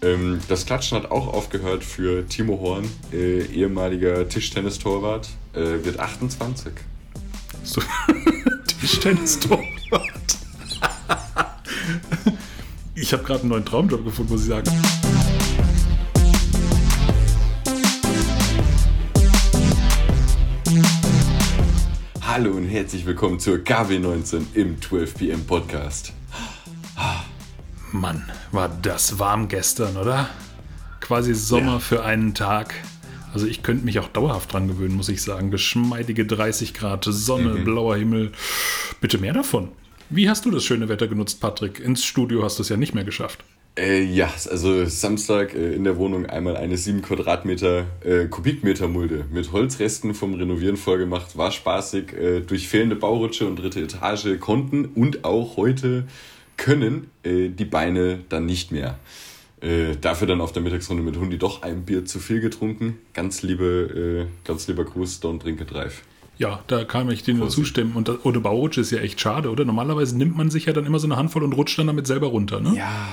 Ähm, das Klatschen hat auch aufgehört für Timo Horn, äh, ehemaliger Tischtennistorwart, äh, wird 28. So. Tischtennistorwart. ich habe gerade einen neuen Traumjob gefunden, muss ich sagen. Hallo und herzlich willkommen zur KW19 im 12 PM Podcast. Mann, war das warm gestern, oder? Quasi Sommer Ja. für einen Tag. Also ich könnte mich auch dauerhaft dran gewöhnen, muss ich sagen. Geschmeidige 30 Grad, Sonne, blauer Himmel. Bitte mehr davon. Wie hast du das schöne Wetter genutzt, Patrick? Ins Studio hast du es ja nicht mehr geschafft. Äh, ja, also Samstag äh, in der Wohnung einmal eine 7 Quadratmeter äh, Kubikmeter Mulde mit Holzresten vom Renovieren vollgemacht. War spaßig. Äh, durch fehlende Baurutsche und dritte Etage konnten und auch heute können äh, die Beine dann nicht mehr. Äh, dafür dann auf der Mittagsrunde mit Hundi doch ein Bier zu viel getrunken. Ganz liebe, äh, ganz lieber Gruß, don't drink it drive. Ja, da kann ich dir nur zustimmen. Und das, ohne Baurutsche ist ja echt schade, oder? Normalerweise nimmt man sich ja dann immer so eine Handvoll und rutscht dann damit selber runter, ne? Ja,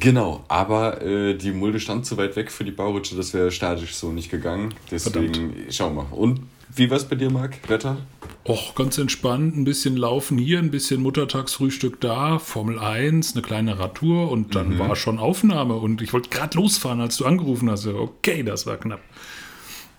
genau. Aber äh, die Mulde stand zu weit weg für die Baurutsche, das wäre statisch so nicht gegangen. Deswegen schauen wir. Und wie war's bei dir, Marc? Wetter? Och, ganz entspannt, ein bisschen Laufen hier, ein bisschen Muttertagsfrühstück da, Formel 1, eine kleine Radtour und Mhm. dann war schon Aufnahme und ich wollte gerade losfahren, als du angerufen hast. Okay, das war knapp.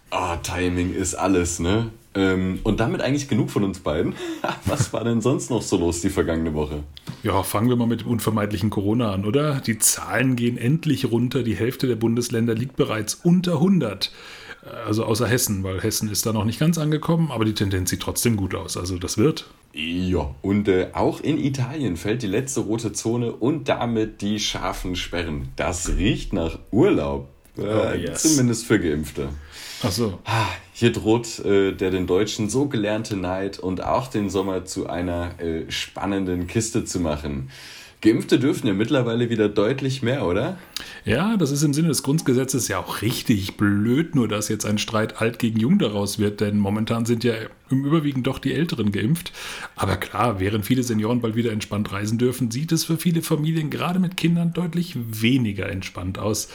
Ah, Timing ist alles, ne? Ähm, und damit eigentlich genug von uns beiden. Was war denn sonst noch so los die vergangene Woche? Ja, fangen wir mal mit dem unvermeidlichen Corona an, oder? Die Zahlen gehen endlich runter. Die Hälfte der Bundesländer liegt bereits unter 100. Also außer Hessen, weil Hessen ist da noch nicht ganz angekommen, aber die Tendenz sieht trotzdem gut aus. Also das wird. Ja, und äh, auch in Italien fällt die letzte rote Zone und damit die scharfen Sperren. Das riecht nach Urlaub. Äh, Oh, yes. Zumindest für Geimpfte. Ach so. Hier droht äh, der den Deutschen so gelernte Neid und auch den Sommer zu einer äh, spannenden Kiste zu machen. Geimpfte dürfen ja mittlerweile wieder deutlich mehr, oder? Ja, das ist im Sinne des Grundgesetzes ja auch richtig blöd, nur dass jetzt ein Streit alt gegen jung daraus wird, denn momentan sind ja im Überwiegend doch die Älteren geimpft. Aber klar, während viele Senioren bald wieder entspannt reisen dürfen, sieht es für viele Familien gerade mit Kindern deutlich weniger entspannt aus.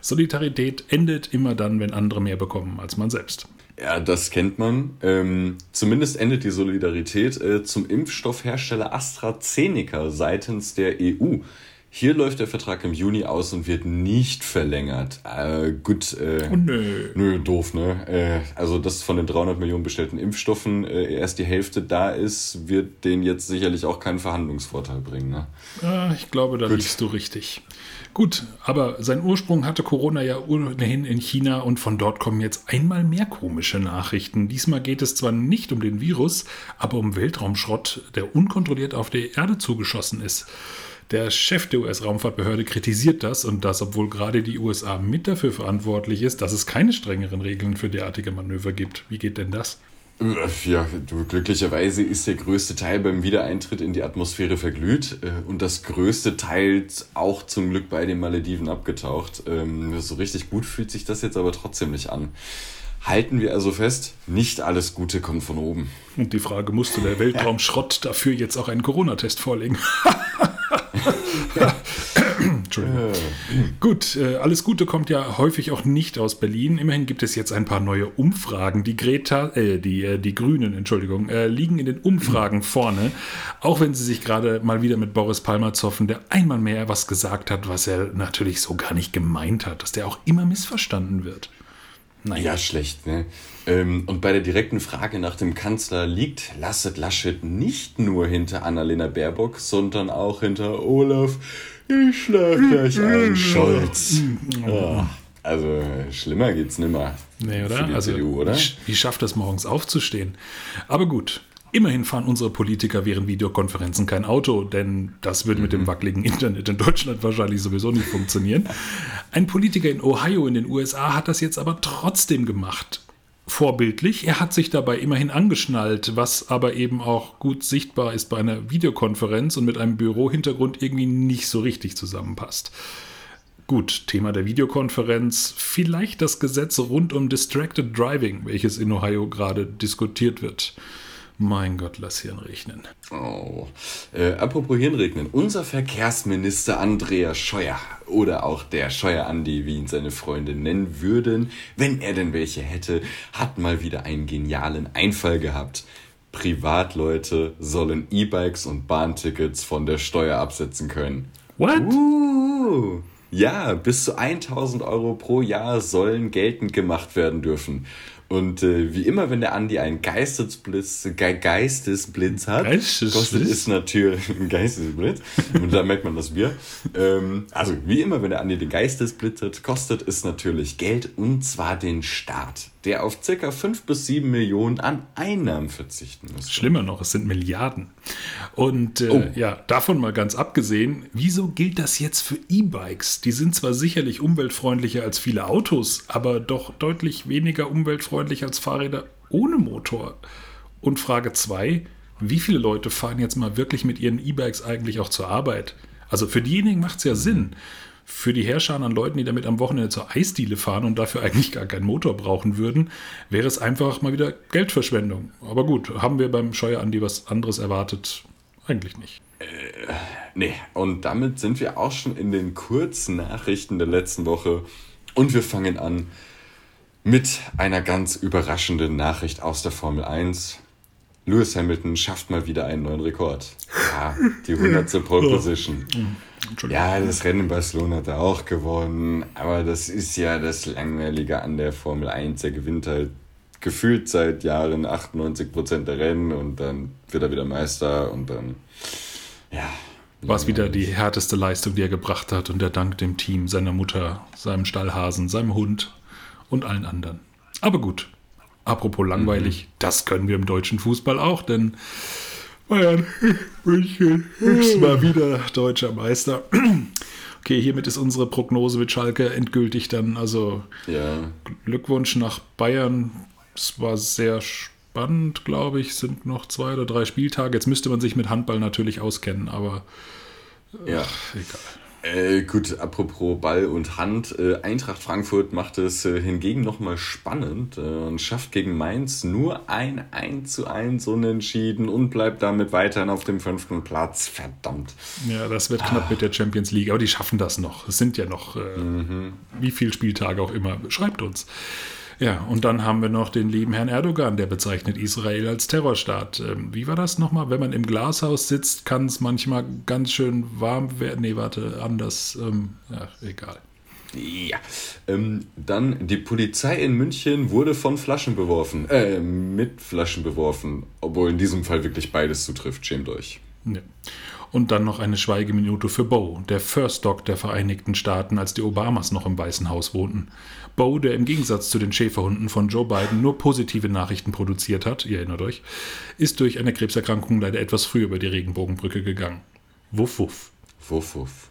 Solidarität endet immer dann, wenn andere mehr bekommen als man selbst. Ja, das kennt man. Ähm, zumindest endet die Solidarität äh, zum Impfstoffhersteller AstraZeneca seitens der EU. Hier läuft der Vertrag im Juni aus und wird nicht verlängert. Äh, gut, äh, Oh, nö. nö, doof, ne? Äh, also, dass von den 300 Millionen bestellten Impfstoffen äh, erst die Hälfte da ist, wird denen jetzt sicherlich auch keinen Verhandlungsvorteil bringen, ne? Ah, ich glaube, da liegst du richtig. Gut, aber sein Ursprung hatte Corona ja ohnehin in China und von dort kommen jetzt einmal mehr komische Nachrichten. Diesmal geht es zwar nicht um den Virus, aber um Weltraumschrott, der unkontrolliert auf die Erde zugeschossen ist. Der Chef der US-Raumfahrtbehörde kritisiert das und das, obwohl gerade die USA mit dafür verantwortlich ist, dass es keine strengeren Regeln für derartige Manöver gibt. Wie geht denn das? Äh, Ja, du, glücklicherweise ist der größte Teil beim Wiedereintritt in die Atmosphäre verglüht äh, und das größte Teil auch zum Glück bei den Malediven abgetaucht. Ähm, so richtig gut fühlt sich das jetzt aber trotzdem nicht an. Halten wir also fest, nicht alles Gute kommt von oben. Und die Frage, musste der Weltraumschrott dafür jetzt auch einen Corona-Test vorlegen? Gut, äh, alles Gute kommt ja häufig auch nicht aus Berlin. Immerhin gibt es jetzt ein paar neue Umfragen. Die Greta, äh, die, äh, die Grünen, Entschuldigung, äh, liegen in den Umfragen vorne. Auch wenn sie sich gerade mal wieder mit Boris Palmer zoffen, der einmal mehr was gesagt hat, was er natürlich so gar nicht gemeint hat, dass der auch immer missverstanden wird. Ja, schlecht, ne? Ähm, und bei der direkten Frage nach dem Kanzler liegt Lasset Laschet nicht nur hinter Annalena Baerbock, sondern auch hinter Olaf. Ich schlag gleich an, Scholz. Ja, also schlimmer geht's nimmer. Nee, Für oder? die Also, CDU, oder? Wie, wie schafft es morgens aufzustehen? Aber gut. Immerhin fahren unsere Politiker während Videokonferenzen kein Auto, denn das würde mit Mhm. dem wackeligen Internet in Deutschland wahrscheinlich sowieso nicht funktionieren. Ein Politiker in Ohio in den USA hat das jetzt aber trotzdem gemacht. Vorbildlich, er hat sich dabei immerhin angeschnallt, was aber eben auch gut sichtbar ist bei einer Videokonferenz und mit einem Bürohintergrund irgendwie nicht so richtig zusammenpasst. Gut, Thema der Videokonferenz, vielleicht das Gesetz rund um Distracted Driving, welches in Ohio gerade diskutiert wird. Mein Gott, lass Hirn regnen. Oh. Äh, apropos Hirnregnen. Unser Verkehrsminister Andreas Scheuer oder auch der Scheuer Andi, wie ihn seine Freunde nennen würden, wenn er denn welche hätte, hat mal wieder einen genialen Einfall gehabt. Privatleute sollen E-Bikes und Bahntickets von der Steuer absetzen können. What? Uh. Ja, bis zu 1000 Euro pro Jahr sollen geltend gemacht werden dürfen. Und äh, wie immer, wenn der Andi einen Geistesblitz, Ge Geistesblitz hat, Geistesblitz? kostet es natürlich Geistesblitz. Und da merkt man das Bier. Ähm, also wie immer, wenn der Andi den Geistesblitz hat, kostet es natürlich Geld und zwar den Staat, der auf circa 5 bis 7 Millionen an Einnahmen verzichten muss. Schlimmer noch, es sind Milliarden. Und äh, oh. ja, davon mal ganz abgesehen, wieso gilt das jetzt für E-Bikes? Die sind zwar sicherlich umweltfreundlicher als viele Autos, aber doch deutlich weniger umweltfreundlich als Fahrräder ohne Motor. Und Frage 2, wie viele Leute fahren jetzt mal wirklich mit ihren E-Bikes eigentlich auch zur Arbeit? Also für diejenigen macht es ja Sinn. Für die Herrscher an Leuten, die damit am Wochenende zur Eisdiele fahren und dafür eigentlich gar keinen Motor brauchen würden, wäre es einfach mal wieder Geldverschwendung. Aber gut, haben wir beim Steuerandi was anderes erwartet? Eigentlich nicht. Äh, nee, und damit sind wir auch schon in den Kurznachrichten der letzten Woche. Und wir fangen an mit einer ganz überraschenden Nachricht aus der Formel 1. Lewis Hamilton schafft mal wieder einen neuen Rekord. Ja, die 100. Pole Position. Ja, das Rennen in Barcelona hat er auch gewonnen, aber das ist ja das Langweilige an der Formel 1. Er gewinnt halt gefühlt seit Jahren 98% der Rennen und dann wird er wieder Meister und dann, ja. War es wieder die härteste Leistung, die er gebracht hat und er dankt dem Team, seiner Mutter, seinem Stallhasen, seinem Hund und allen anderen. Aber gut, Apropos langweilig, mhm. das können wir im deutschen Fußball auch, denn Bayern München ist mal wieder deutscher Meister. Okay, hiermit ist unsere Prognose mit Schalke endgültig dann. Also ja. Glückwunsch nach Bayern. Es war sehr spannend, glaube ich. Sind noch zwei oder drei Spieltage. Jetzt müsste man sich mit Handball natürlich auskennen, aber ja. Ach, egal. Äh, gut, apropos Ball und Hand. Äh, Eintracht Frankfurt macht es äh, hingegen nochmal spannend äh, und schafft gegen Mainz nur ein 1 zu 1 Unentschieden und bleibt damit weiterhin auf dem fünften Platz. Verdammt. Ja, das wird knapp ah. mit der Champions League, aber die schaffen das noch. Es sind ja noch äh, mhm. wie viele Spieltage auch immer. Schreibt uns. Ja, und dann haben wir noch den lieben Herrn Erdogan, der bezeichnet Israel als Terrorstaat. Ähm, wie war das nochmal? Wenn man im Glashaus sitzt, kann es manchmal ganz schön warm werden. Nee, warte, anders. Ähm, ja, egal. Ja. Ähm, dann die Polizei in München wurde von Flaschen beworfen. Äh, mit Flaschen beworfen. Obwohl in diesem Fall wirklich beides zutrifft. Schämt euch. Ja. Und dann noch eine Schweigeminute für Bo, der First Dog der Vereinigten Staaten, als die Obamas noch im Weißen Haus wohnten. Bo, der im Gegensatz zu den Schäferhunden von Joe Biden nur positive Nachrichten produziert hat, ihr erinnert euch, ist durch eine Krebserkrankung leider etwas früh über die Regenbogenbrücke gegangen. Wuff, wuff. Wuff, wuff.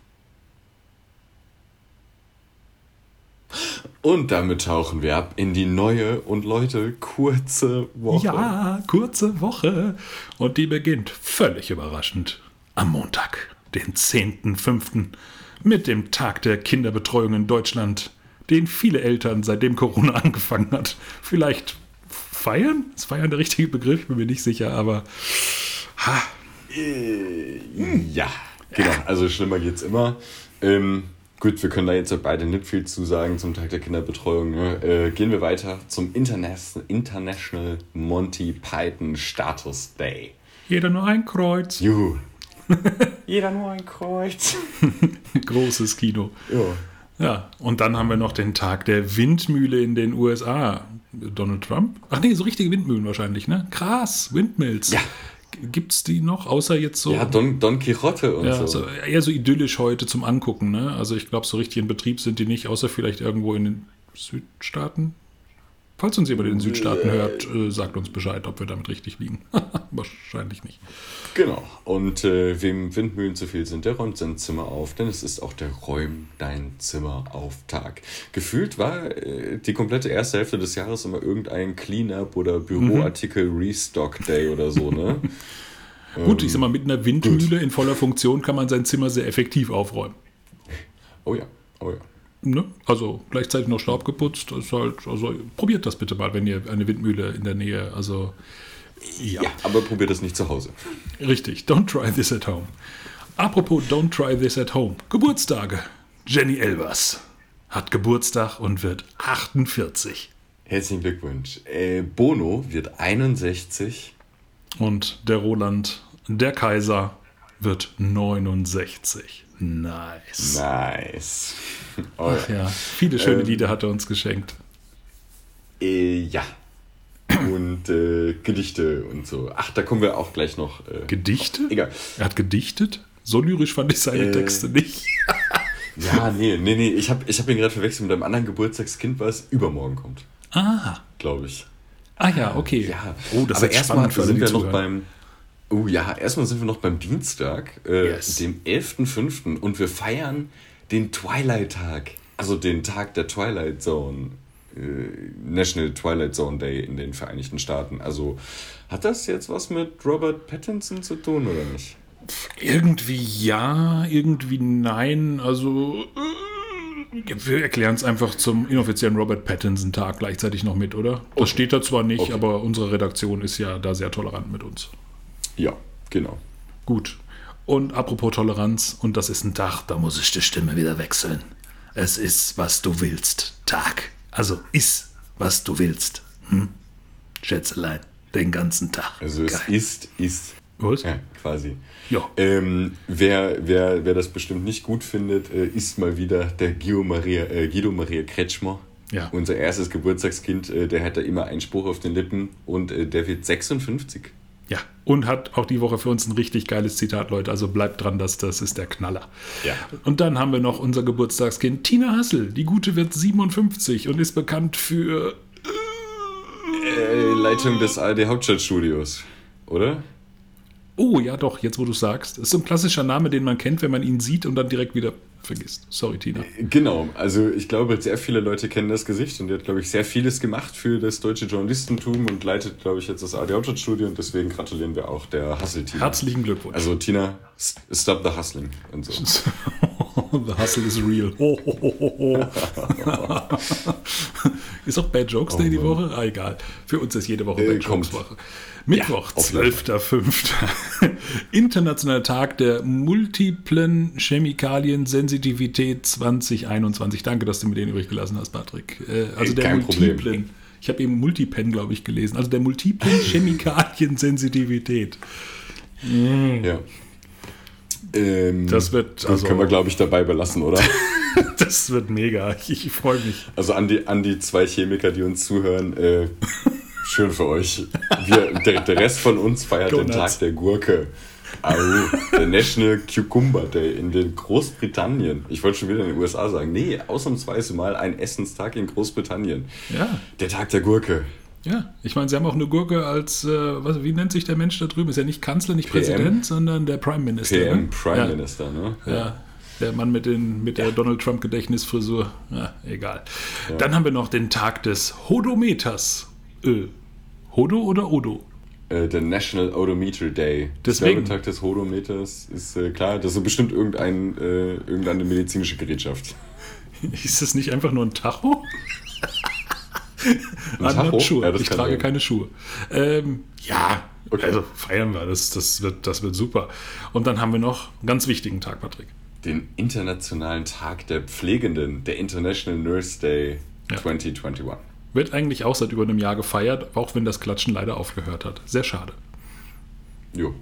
Und damit tauchen wir ab in die neue und Leute, kurze Woche. Ja, kurze Woche. Und die beginnt völlig überraschend am Montag, den 10.05., mit dem Tag der Kinderbetreuung in Deutschland, den viele Eltern seitdem Corona angefangen hat, vielleicht feiern? Ist feiern der richtige Begriff? Bin mir nicht sicher, aber. Ha. Äh, ja, genau. Also schlimmer geht's immer. Ähm, gut, wir können da jetzt beide nicht viel zu sagen zum Tag der Kinderbetreuung. Ne? Äh, gehen wir weiter zum Interna International Monty Python Status Day. Jeder nur ein Kreuz. Juhu. Jeder nur ein Kreuz. Großes Kino. Ja. Ja, und dann haben wir noch den Tag der Windmühle in den USA. Donald Trump? Ach nee, so richtige Windmühlen wahrscheinlich, ne? Krass, Windmills. Ja. Gibt es die noch, außer jetzt so? Ja, Don, Don Quixote und ja, so. so. Eher so idyllisch heute zum Angucken, ne? Also ich glaube, so richtig in Betrieb sind die nicht, außer vielleicht irgendwo in den Südstaaten. Falls uns jemand in den Südstaaten hört, äh, sagt uns Bescheid, ob wir damit richtig liegen. Wahrscheinlich nicht. Genau. Und äh, wem Windmühlen zu viel sind, der räumt sein Zimmer auf, denn es ist auch der Räum dein Zimmer auf Tag. Gefühlt war äh, die komplette erste Hälfte des Jahres immer irgendein Cleanup oder Büroartikel mhm. Restock Day oder so, ne? Gut, ich sag mal, mit einer Windmühle gut. in voller Funktion kann man sein Zimmer sehr effektiv aufräumen. Oh ja, oh ja. Ne? Also gleichzeitig noch Staub geputzt. Ist halt, also probiert das bitte mal, wenn ihr eine Windmühle in der Nähe. Also Ja. ja, aber probiert das nicht zu Hause. Richtig, don't try this at home. Apropos don't try this at home. Geburtstage. Jenny Elvers hat Geburtstag und wird 48. Herzlichen Glückwunsch. Äh, Bono wird 61. Und der Roland, der Kaiser, wird 69. Nice. Nice. Oh, Ach ja, viele schöne ähm, Lieder hat er uns geschenkt. Äh, ja. Und äh, Gedichte und so. Ach, da kommen wir auch gleich noch. Äh, Gedichte? Egal. Er hat gedichtet? So lyrisch fand ich seine äh, Texte nicht. ja, nee, nee, nee. Ich habe ich hab ihn gerade verwechselt mit einem anderen Geburtstagskind, was übermorgen kommt. Ah. Glaube ich. Ah ja, okay. Ja. Oh, das Aber ist erstmal sind wir noch beim. Oh ja, erstmal sind wir noch beim Dienstag, äh, yes. dem 11.05. und wir feiern den Twilight-Tag. Also den Tag der Twilight Zone. Äh, National Twilight Zone Day in den Vereinigten Staaten. Also hat das jetzt was mit Robert Pattinson zu tun oder nicht? Irgendwie ja, irgendwie nein. Also wir erklären es einfach zum inoffiziellen Robert Pattinson-Tag gleichzeitig noch mit, oder? Das okay. steht da zwar nicht, okay. aber unsere Redaktion ist ja da sehr tolerant mit uns. Ja, genau. Gut. Und apropos Toleranz, und das ist ein Tag, da muss ich die Stimme wieder wechseln. Es ist, was du willst. Tag. Also ist, was du willst. Hm? Schätzelein, den ganzen Tag. Also Geil. es ist, ist. Was? Ja, quasi. Ja. Ähm, wer, wer, wer das bestimmt nicht gut findet, äh, ist mal wieder der Guido Maria, äh, Guido Maria Kretschmer. Ja. Unser erstes Geburtstagskind, äh, der hat da immer einen Spruch auf den Lippen und äh, der wird 56. Ja, und hat auch die Woche für uns ein richtig geiles Zitat, Leute. Also bleibt dran, dass das ist der Knaller. Ja. Und dann haben wir noch unser Geburtstagskind Tina Hassel. Die Gute wird 57 und ist bekannt für äh, Leitung des ARD Hauptstadtstudios, oder? Oh, ja, doch, jetzt wo du sagst. Das ist so ein klassischer Name, den man kennt, wenn man ihn sieht und dann direkt wieder vergisst. Sorry, Tina. Genau, also ich glaube, sehr viele Leute kennen das Gesicht und die hat, glaube ich, sehr vieles gemacht für das deutsche Journalistentum und leitet, glaube ich, jetzt das AD Hauptstadtstudio und deswegen gratulieren wir auch der Hustle-Tina. Herzlichen Glückwunsch. Also Tina, stop the hustling und so. the hustle is real. Oh, oh, oh, ist auch Bad Jokes Day die Woche? Ah, egal. Für uns ist jede Woche äh, Bad Jokes Woche. Mittwoch, ja, 12.05. Internationaler Tag der multiplen Chemikalien-Sensitivität 2021. Danke, dass du mir den übrig gelassen hast, Patrick. Äh, also der Kein multiplen. Problem. Ich habe eben Multipen, glaube ich, gelesen. Also der multiplen Chemikalien-Sensitivität. Ja. Ähm, das wird. Das also, können wir, glaube ich, dabei belassen, oder? das wird mega. Ich, ich freue mich. Also an die, an die zwei Chemiker, die uns zuhören, äh, Schön für euch. Wir, der, der, Rest von uns feiert Go den. Tag der Gurke. Au, der National Cucumber Day in den Großbritannien. Ich wollte schon wieder in den USA sagen. Nee, ausnahmsweise mal ein Essenstag in Großbritannien. Ja. Der Tag der Gurke. Ja, ich meine, sie haben auch eine Gurke als, äh, was, wie nennt sich der Mensch da drüben? Ist ja nicht Kanzler, nicht PM, Präsident, sondern der Prime Minister. PM, ne? Prime ja. Minister, ne? Ja. ja. Der Mann mit, den, mit der Donald Trump-Gedächtnisfrisur. Ja, egal. Dann haben wir noch den Tag des Hodometers. Ö. Hodo oder Odo? Äh, der National Odometer Day. Deswegen. Der Tag des Hodometers ist äh, klar, das ist bestimmt irgendein, äh, irgendeine medizinische Gerätschaft. Ist das nicht einfach nur ein Tacho? Ein Tacho? Schuhe. Ja, ich trage sein. keine Schuhe. Ähm, ja, okay. also feiern wir, das, das, wird, das wird super. Und dann haben wir noch einen ganz wichtigen Tag, Patrick. Den Internationalen Tag der Pflegenden, der International Nurse Day ja. 2021. Wird eigentlich auch seit über einem Jahr gefeiert, auch wenn das Klatschen leider aufgehört hat. Sehr schade. Jo.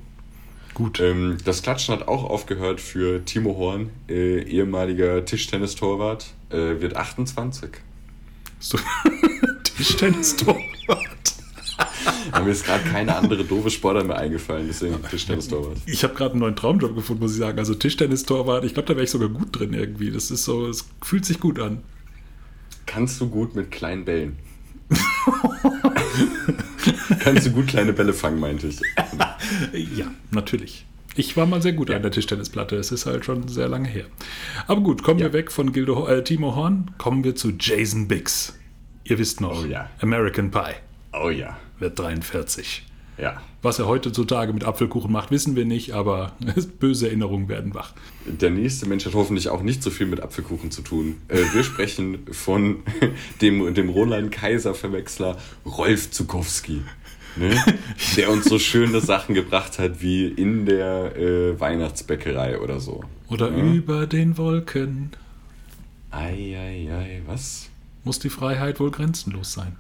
Gut. Ähm, das Klatschen hat auch aufgehört für Timo Horn, äh, ehemaliger Tischtennistorwart, äh, wird 28. So, Tischtennistorwart. mir ist gerade keine andere doofe Sportler mehr eingefallen, deswegen Tischtennistorwart. Ich habe gerade einen neuen Traumjob gefunden, muss ich sagen. Also Tischtennistorwart, ich glaube, da wäre ich sogar gut drin irgendwie. Das ist so, es fühlt sich gut an. Kannst du gut mit kleinen Bällen? Kannst du gut kleine Bälle fangen, meinte ich. ja, natürlich. Ich war mal sehr gut ja. an der Tischtennisplatte. Es ist halt schon sehr lange her. Aber gut, kommen ja. wir weg von Gildo, äh, Timo Horn. Kommen wir zu Jason Biggs. Ihr wisst noch, oh, ja. American Pie. Oh ja. Wird 43. Ja. Was er heutzutage mit Apfelkuchen macht, wissen wir nicht, aber böse Erinnerungen werden wach. Der nächste Mensch hat hoffentlich auch nicht so viel mit Apfelkuchen zu tun. Äh, wir sprechen von dem, dem Roland Kaiser-Verwechsler Rolf Zukowski. ne? der uns so schöne Sachen gebracht hat wie in der äh, Weihnachtsbäckerei oder so. Oder ja? über den Wolken. Eieiei, ei, ei, was? Muss die Freiheit wohl grenzenlos sein.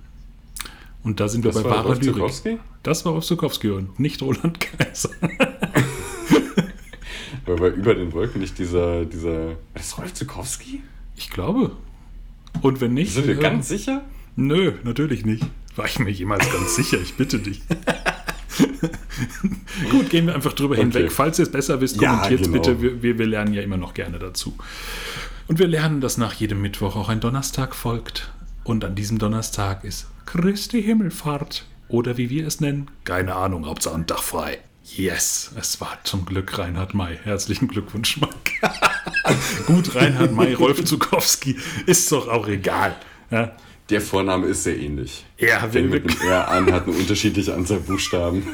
Und da sind das wir bei wahrer Lyrik. Das war Rolf Zukowski und nicht Roland Kaiser. Weil war über den Wolken nicht dieser, dieser. Ist Rolf Zukowski? Ich glaube. Und wenn nicht. Sind wir äh, ganz sicher? Nö, natürlich nicht. War ich mir jemals ganz sicher, ich bitte dich. Gut, gehen wir einfach drüber okay. hinweg. Falls ihr es besser wisst, kommentiert ja, genau. bitte. Wir, wir lernen ja immer noch gerne dazu. Und wir lernen, dass nach jedem Mittwoch auch ein Donnerstag folgt. Und an diesem Donnerstag ist Christi Himmelfahrt. Oder wie wir es nennen, keine Ahnung, Hauptsache ein Tag frei. Yes, es war zum Glück Reinhard May. Herzlichen Glückwunsch, Mike. Gut, Reinhard May, Rolf Zukowski, ist doch auch egal. Ja? Der Vorname ist sehr ähnlich. Ja, Fängt mit einem R an, hat eine unterschiedliche Anzahl Buchstaben.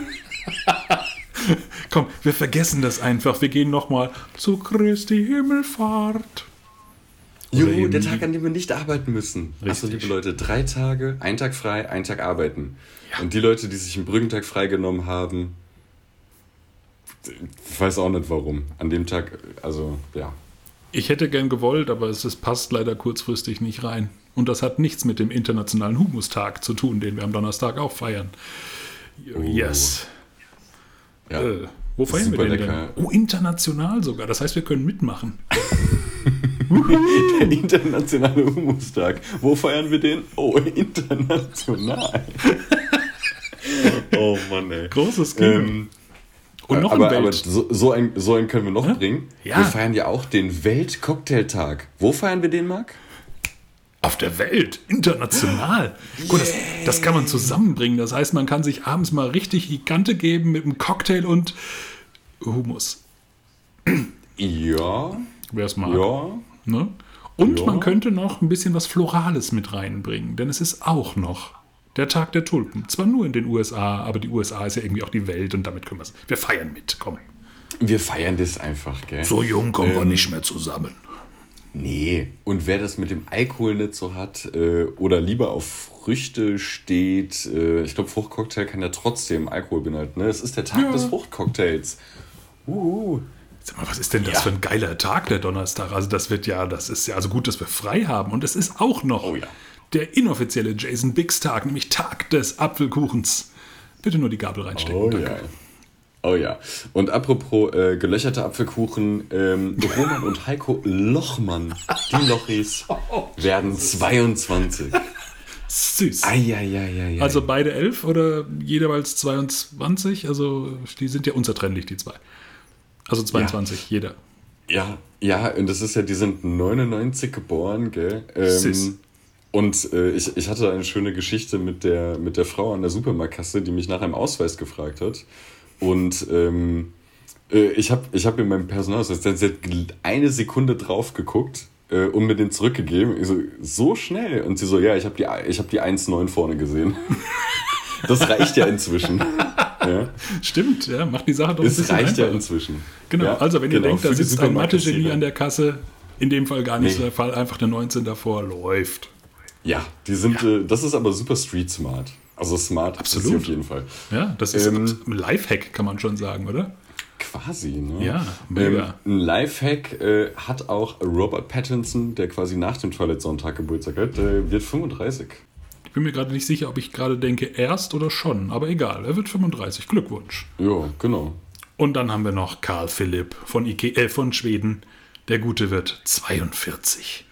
Komm, wir vergessen das einfach. Wir gehen nochmal zu Christi Himmelfahrt. Juhu, der Tag, an dem wir nicht arbeiten müssen. Richtig. Also, liebe Leute, drei Tage, ein Tag frei, ein Tag arbeiten. Ja. Und die Leute, die sich einen Brückentag freigenommen haben, ich weiß auch nicht warum. An dem Tag, also ja. Ich hätte gern gewollt, aber es, es passt leider kurzfristig nicht rein. Und das hat nichts mit dem Internationalen Humustag zu tun, den wir am Donnerstag auch feiern. Oh. Yes. Ja. Äh, wo feiern wir den lecker. denn? Oh, international sogar. Das heißt, wir können mitmachen. Der internationale Humustag. Wo feiern wir den? Oh, international. oh Mann, ey. Großes Kino. Ähm, und noch aber, ein aber so, so, ein, so einen können wir noch ja? bringen. Ja. Wir feiern ja auch den Weltcocktailtag. Wo feiern wir den, Marc? Auf der Welt, international. Yeah. Gut, das, das, kann man zusammenbringen. Das heißt, man kann sich abends mal richtig die Kante geben mit einem Cocktail und Humus. Ja. Wer es mag. Ja. Ne? Und ja. man könnte noch ein bisschen was Florales mit reinbringen, denn es ist auch noch der Tag der Tulpen. Zwar nur in den USA, aber die USA ist ja irgendwie auch die Welt und damit können wir es. Wir feiern mit, komm. Wir feiern das einfach, gell? So jung kommen ähm, wir nicht mehr zusammen. Nee, und wer das mit dem Alkohol nicht so hat äh, oder lieber auf Früchte steht, äh, ich glaube, Fruchtcocktail kann ja trotzdem Alkohol beinhalten. Ne? Es ist der Tag ja. des Fruchtcocktails. Uhu. Sag mal, was ist denn das ja. für ein geiler Tag, der Donnerstag? Also, das wird ja, das ist ja also gut, dass wir frei haben. Und es ist auch noch oh ja. der inoffizielle Jason Biggs Tag, nämlich Tag des Apfelkuchens. Bitte nur die Gabel reinstecken. Oh danke. ja. Oh ja. Und apropos äh, gelöcherte Apfelkuchen, ähm, Roman und Heiko Lochmann, die Lochis, werden 22. Süß. Eieieiei. Also beide elf oder jeweils 22? Also die sind ja unzertrennlich, die zwei. Also 22, ja. jeder. Ja, ja, und das ist ja, die sind 99 geboren, gell? Ähm. Und äh, ich, ich hatte eine schöne Geschichte mit der, mit der Frau an der Supermarktkasse, die mich nach einem Ausweis gefragt hat. Und ähm, äh, ich habe ich hab in meinem Personalausweis sie hat eine Sekunde drauf geguckt äh, und mir den zurückgegeben. Ich so, so schnell. Und sie so, ja, ich habe die, hab die 1,9 vorne gesehen. das reicht ja inzwischen. Ja. Stimmt, ja, macht die Sache doch ein bisschen reicht einfacher. ja inzwischen. Genau, ja, also wenn ihr genau, denkt, da sitzt ein Mathe-Genie an der Kasse, in dem Fall gar nicht nee. der Fall, einfach der 19 davor läuft. Ja, die sind, ja. Äh, das ist aber super street smart. Also smart Absolut. auf jeden Fall. Ja, das ist ähm, ein Lifehack, kann man schon sagen, oder? Quasi, ne? Ja, mega. Ähm, ein Lifehack äh, hat auch Robert Pattinson, der quasi nach dem Twilight Sonntag Geburtstag hat, der wird 35. Ich bin mir gerade nicht sicher, ob ich gerade denke, erst oder schon, aber egal, er wird 35. Glückwunsch. Ja, genau. Und dann haben wir noch Karl Philipp von, Ike äh, von Schweden. Der Gute wird 42.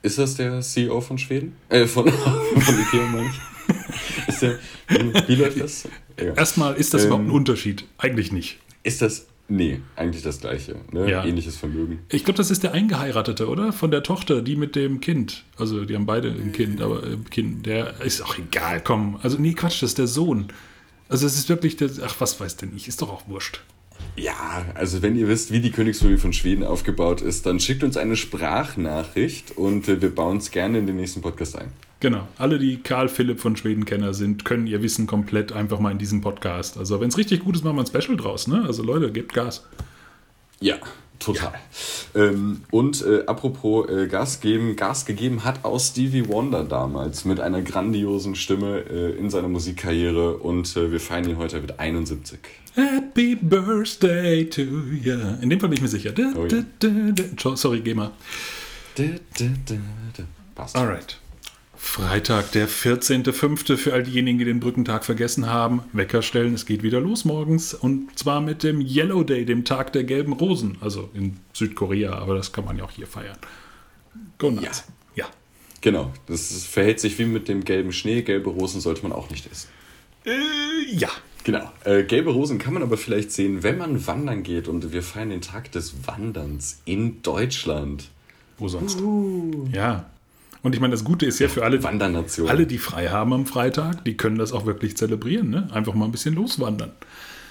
Ist das der CEO von Schweden? Äh, von, von Ikea, meine ich. Der, wie läuft das? Ja. Erstmal, ist das ähm, überhaupt ein Unterschied? Eigentlich nicht. Ist das. Nee, eigentlich das Gleiche. Ne? Ja. Ähnliches Vermögen. Ich glaube, das ist der Eingeheiratete, oder? Von der Tochter, die mit dem Kind. Also, die haben beide ein Kind, aber äh, Kind, der ist auch egal, komm. Also, nee, Quatsch, das ist der Sohn. Also, es ist wirklich der. Ach, was weiß denn ich? Ist doch auch wurscht. Ja, also wenn ihr wisst, wie die Königsfamilie von Schweden aufgebaut ist, dann schickt uns eine Sprachnachricht und äh, wir bauen es gerne in den nächsten Podcast ein. Genau. Alle, die Karl Philipp von Schwedenkenner sind, können ihr Wissen komplett einfach mal in diesem Podcast. Also wenn es richtig gut ist, machen wir ein Special draus. Ne? Also Leute, gebt Gas. Ja, Total. Ja. Ähm, und äh, apropos äh, Gas geben, Gas gegeben hat auch Stevie Wonder damals mit einer grandiosen Stimme äh, in seiner Musikkarriere und äh, wir feiern ihn heute mit 71. Happy Birthday to you. In dem Fall bin ich mir sicher. Oh, ja. Sorry, geh mal. Passt. Alright. Freitag, der 14.05. für all diejenigen, die den Brückentag vergessen haben. Wecker stellen, es geht wieder los morgens. Und zwar mit dem Yellow Day, dem Tag der gelben Rosen. Also in Südkorea, aber das kann man ja auch hier feiern. Go nuts. Ja. ja. Genau, das verhält sich wie mit dem gelben Schnee. Gelbe Rosen sollte man auch nicht essen. Äh, ja. Genau. Äh, gelbe Rosen kann man aber vielleicht sehen, wenn man wandern geht. Und wir feiern den Tag des Wanderns in Deutschland. Wo sonst? Uh. Ja, und ich meine, das Gute ist ja für alle, alle, die frei haben am Freitag, die können das auch wirklich zelebrieren. Ne? Einfach mal ein bisschen loswandern.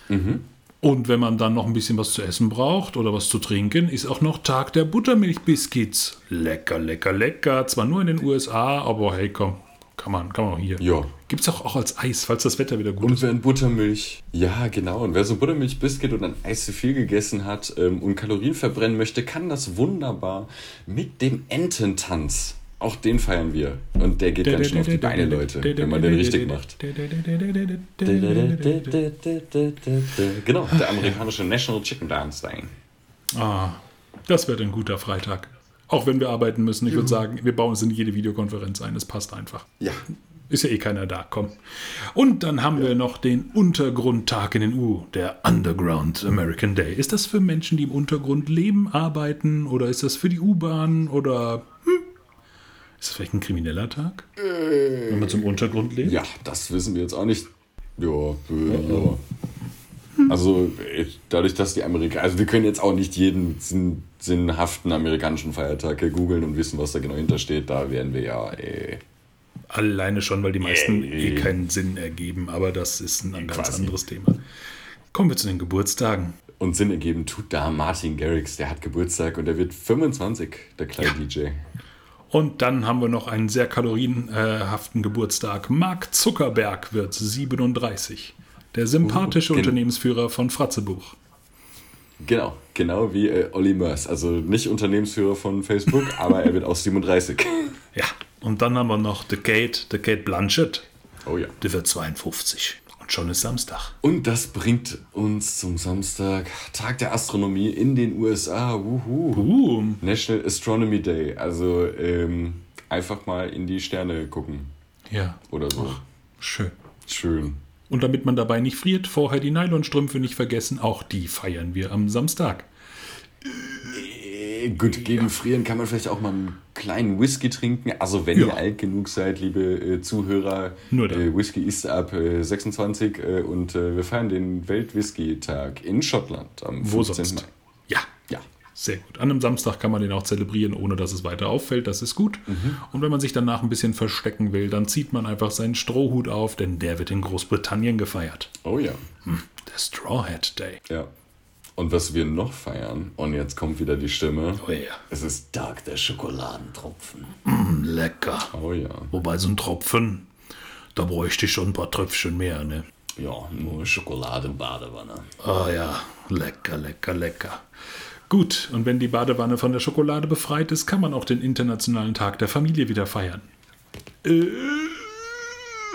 Mhm. Und wenn man dann noch ein bisschen was zu essen braucht oder was zu trinken, ist auch noch Tag der Buttermilchbiscuits. Lecker, lecker, lecker. Zwar nur in den USA, aber hey, komm, kann man, kann man auch hier. Ja. Gibt es auch, auch als Eis, falls das Wetter wieder gut und ist. Und wer ein Buttermilch, ja genau, und wer so Buttermilchbiscuit und ein Eis zu viel gegessen hat ähm, und Kalorien verbrennen möchte, kann das wunderbar mit dem Ententanz auch den feiern wir. Und der geht ganz schön auf die Beine, Leute, wenn man den richtig macht. Genau, der amerikanische National Chicken Dance Day. Ah, das wird ein guter Freitag. Auch wenn wir arbeiten müssen. Ich würde sagen, wir bauen es in jede Videokonferenz ein. Es passt einfach. Ja. Ist ja eh keiner da, komm. Und dann haben wir noch den Untergrundtag in den U, der Underground American Day. Ist das für Menschen, die im Untergrund leben, arbeiten oder ist das für die U-Bahn oder ist das vielleicht ein krimineller Tag? Äh, Wenn man zum Untergrund lebt? Ja, das wissen wir jetzt auch nicht. Ja, äh, ja. Also dadurch, dass die Amerikaner, also wir können jetzt auch nicht jeden sinn, sinnhaften amerikanischen Feiertag googeln und wissen, was da genau hintersteht. Da wären wir ja äh, alleine schon, weil die meisten äh, eh keinen Sinn ergeben. Aber das ist ein ganz quasi. anderes Thema. Kommen wir zu den Geburtstagen. Und Sinn ergeben tut da Martin Garrix, der hat Geburtstag und der wird 25, der kleine ja. DJ. Und dann haben wir noch einen sehr kalorienhaften Geburtstag. Mark Zuckerberg wird 37. Der sympathische uh, Unternehmensführer von Fratzebuch. Genau, genau wie äh, Olli Mörs. Also nicht Unternehmensführer von Facebook, aber er wird auch 37. Ja, und dann haben wir noch The Kate, The Kate Blanchett. Oh ja. Der wird 52. Und schon ist Samstag. Und das bringt uns zum Samstag, Tag der Astronomie in den USA. Wuhu. Boom. National Astronomy Day. Also ähm, einfach mal in die Sterne gucken. Ja. Oder so. Ach, schön. Schön. Und damit man dabei nicht friert, vorher die Nylonstrümpfe nicht vergessen. Auch die feiern wir am Samstag. Gut, gegen. Frieren kann man vielleicht auch mal einen kleinen Whisky trinken. Also wenn ja. ihr alt genug seid, liebe äh, Zuhörer, Nur äh, Whisky ist ab äh, 26 äh, und äh, wir feiern den Weltwhisky-Tag in Schottland am Wo 15. Sonst? Mai. Ja. Ja. Sehr gut. An einem Samstag kann man den auch zelebrieren, ohne dass es weiter auffällt. Das ist gut. Mhm. Und wenn man sich danach ein bisschen verstecken will, dann zieht man einfach seinen Strohhut auf, denn der wird in Großbritannien gefeiert. Oh ja. Hm, der Straw Hat Day. Ja. Und was wir noch feiern, und jetzt kommt wieder die Stimme. Oh ja. Es ist Tag der Schokoladentropfen. Mm, lecker. Oh ja. Wobei so ein Tropfen, da bräuchte ich schon ein paar Tröpfchen mehr, ne? Ja, nur Schokoladenbadewanne. Oh ja, lecker, lecker, lecker. Gut, und wenn die Badewanne von der Schokolade befreit ist, kann man auch den Internationalen Tag der Familie wieder feiern. Äh,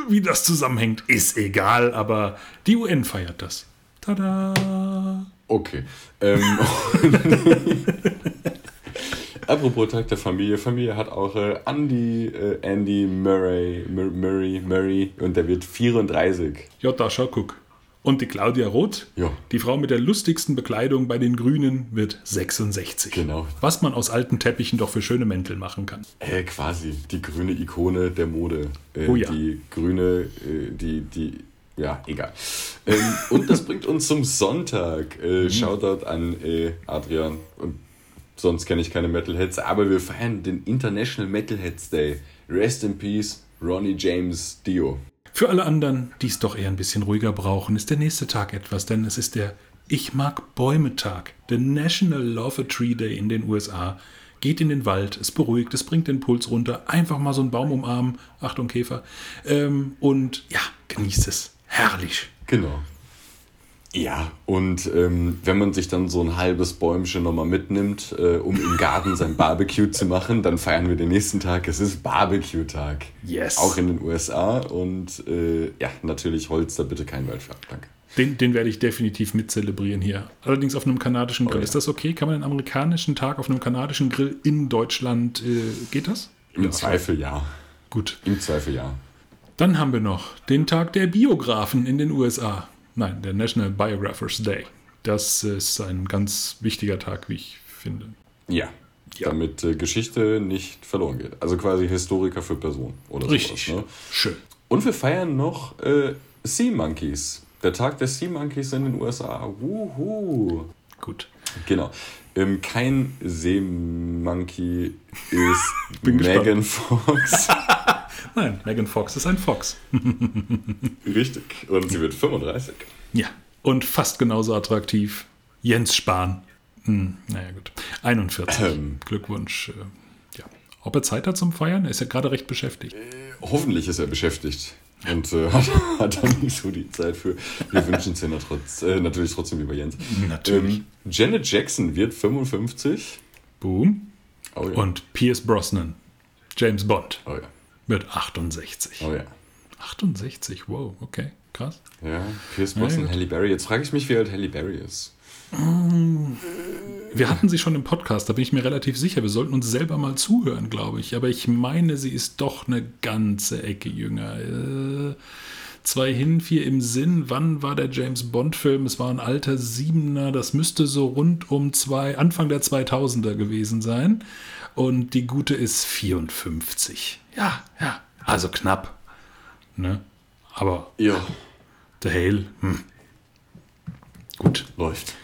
wie das zusammenhängt, ist egal, aber die UN feiert das. Tada! Okay. Ähm, Apropos Tag der Familie. Familie hat auch äh, Andy, äh, Andy Murray, Murray, Murray und der wird 34. Ja, da schau, guck. Und die Claudia Roth, ja. die Frau mit der lustigsten Bekleidung bei den Grünen, wird 66. Genau. Was man aus alten Teppichen doch für schöne Mäntel machen kann. Äh, quasi. Die grüne Ikone der Mode. Äh, oh ja. Die grüne, äh, die, die ja, egal. Ähm, und das bringt uns zum Sonntag. Äh, mhm. Shoutout an äh, Adrian. Und sonst kenne ich keine Metalheads, aber wir feiern den International Metalheads Day. Rest in Peace, Ronnie James Dio. Für alle anderen, die es doch eher ein bisschen ruhiger brauchen, ist der nächste Tag etwas, denn es ist der Ich mag Bäume Tag, der National Love a Tree Day in den USA. Geht in den Wald, es beruhigt, es bringt den Puls runter, einfach mal so einen Baum umarmen, Achtung Käfer, ähm, und ja, genießt es. Herrlich. Genau. Ja, und ähm, wenn man sich dann so ein halbes Bäumchen nochmal mitnimmt, äh, um im Garten sein Barbecue zu machen, dann feiern wir den nächsten Tag. Es ist Barbecue-Tag. Yes. Auch in den USA. Und äh, ja, natürlich Holz, da bitte kein Wald für ab. Danke. Den, den werde ich definitiv mit zelebrieren hier. Allerdings auf einem kanadischen Grill. Oh ja. Ist das okay? Kann man einen amerikanischen Tag auf einem kanadischen Grill in Deutschland, äh, geht das? Im Zweifel ja. Gut. Im Zweifel ja. Dann haben wir noch den Tag der Biografen in den USA. Nein, der National Biographers Day. Das ist ein ganz wichtiger Tag, wie ich finde. Ja. Ja. Damit äh, Geschichte nicht verloren geht. Also quasi Historiker für Personen oder Richtig. sowas. Ne? Schön. Und wir feiern noch äh, Sea Monkeys. Der Tag der Sea Monkeys in den USA. Wuhu. Gut. Genau. Ähm, kein Seemonkey ist. Megan Fox. Nein, Megan Fox ist ein Fox. Richtig. Und sie wird 35. Ja. Und fast genauso attraktiv. Jens Spahn. Hm, naja, gut. 41. Ähm. Glückwunsch. äh, Ja. Ob er Zeit hat zum Feiern? Er ist ja gerade recht beschäftigt. Hoffentlich ist er beschäftigt. Und äh, hat, hat dann nicht so die Zeit für. Wir wünschen es ja trotz, äh, natürlich trotzdem lieber Jens. Natürlich. Ähm, Janet Jackson wird 55. Boom. Oh ja. Und Pierce Brosnan, James Bond, oh ja. Wird 68. Oh ja. 68, wow, okay, krass. Ja, Pierce Brosnan, gut. Halle Berry. Jetzt frage ich mich, wie alt Halle Berry ist. Wir hatten sie schon im Podcast, da bin ich mir relativ sicher. Wir sollten uns selber mal zuhören, glaube ich. Aber ich meine, sie ist doch eine ganze Ecke jünger. Äh, zwei hin, vier im Sinn. Wann war der James Bond-Film? Es war ein alter Siebener. Das müsste so rund um zwei, Anfang der 2000er gewesen sein. Und die gute ist 54. Ja, ja, also knapp. Ne? Aber Ja, The Hale, hm. gut. läuft.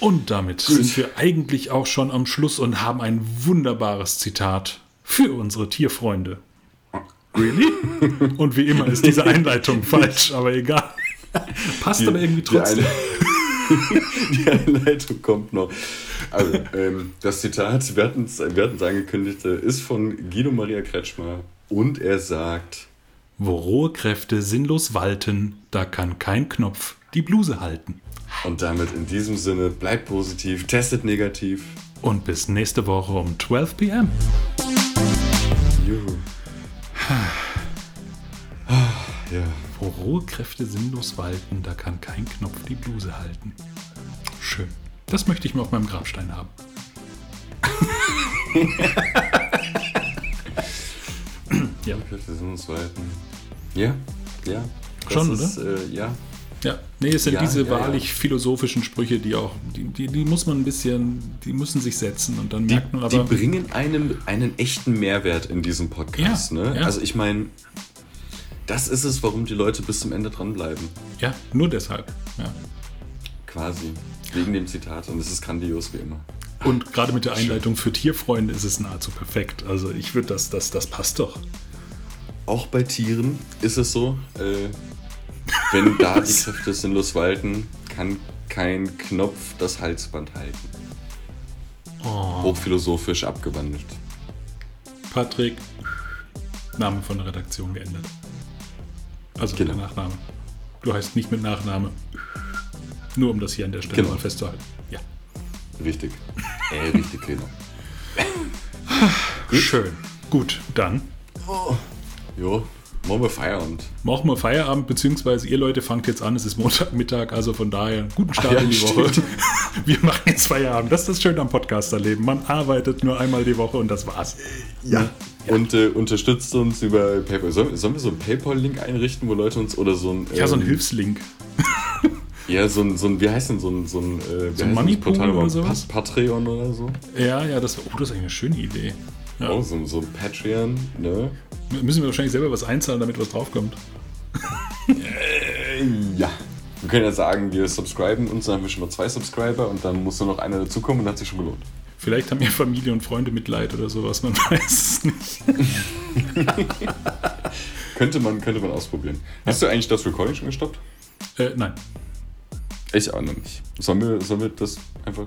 Und damit sind wir eigentlich auch schon am Schluss und haben ein wunderbares Zitat für unsere Tierfreunde. Really? Und wie immer ist diese Einleitung falsch, aber egal. Passt aber irgendwie trotzdem. Die, Eine, die Einleitung kommt noch. Also, ähm, das Zitat, wir hatten es angekündigt, äh, ist von Guido Maria Kretschmer und er sagt: Wo rohe Kräfte sinnlos walten, da kann kein Knopf die Bluse halten. Und damit in diesem Sinne, bleibt positiv, testet negativ. Und bis nächste Woche um 12 p.m. Juhu. Ah, Ja. Wo rohe Kräfte sinnlos walten, da kann kein Knopf die Bluse halten. Schön. Das möchte ich mir auf meinem Grabstein haben. ja. Wir sind uns weiten. Ja, ja. Das Schon, ist, Äh, ja. Ja, nee, es sind Ja, diese ja, wahrlich philosophischen Sprüche, die auch, die, die, die muss man ein bisschen, die müssen sich setzen und dann Die, merkt man die aber, bringen einem einen echten Mehrwert in diesem Podcast. Ja, ne? ja. Also ich meine, das ist es, warum die Leute bis zum Ende dranbleiben. ja, nur deshalb. Ja. Quasi. Wegen dem Zitat. Und es ist grandios wie immer. Und gerade mit der Einleitung für Tierfreunde ist es nahezu perfekt. Also ich würde das, das, das passt doch. Auch bei Tieren ist es so, äh, wenn da die Kräfte sinnlos walten, kann kein Knopf das Halsband halten. Oh. Hochphilosophisch abgewandelt. Patrick, Name von der Redaktion geändert. Also Genau. Nachname. Du heißt nicht mit Nachname. Nur um das hier an der Stelle Genau. mal festzuhalten. Ja. Richtig. Äh, richtig, genau. Schön. Gut, dann Jo, machen wir Feierabend. machen wir Feierabend, beziehungsweise ihr Leute fangt jetzt an, es ist Montagmittag, also von daher guten Start ja, in die Woche. stimmt. Wir machen jetzt Feierabend. Das ist das Schöne am Podcasterleben. Man arbeitet nur einmal die Woche und das war's. Ja. Und äh, unterstützt uns über PayPal. Sollen, sollen wir so einen PayPal-Link einrichten, wo Leute uns oder so ein. Ja, so ein ähm, Hilfslink. Ja, so ein, so ein, wie heißt denn so ein, so ein, äh, heißt ein das Moneypool Portal oder sowas? Pa Patreon oder so? Ja, ja, das, oh, das ist eigentlich eine schöne Idee. Ja. Oh, so, so ein Patreon, ne? Müssen wir wahrscheinlich selber was einzahlen, damit was draufkommt. Äh, ja. Wir können ja sagen, wir subscriben uns, dann haben wir schon mal zwei Subscriber und dann muss nur noch einer dazukommen und hat sich schon gelohnt. Vielleicht haben ja Familie und Freunde Mitleid oder sowas, man weiß es nicht. Könnte man, könnte man ausprobieren. Hast du eigentlich das Recording schon gestoppt? Äh, nein, ich ahne nicht. Sollen wir, sollen wir das einfach.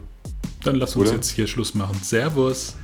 Dann lass uns Oder? jetzt hier Schluss machen. Servus.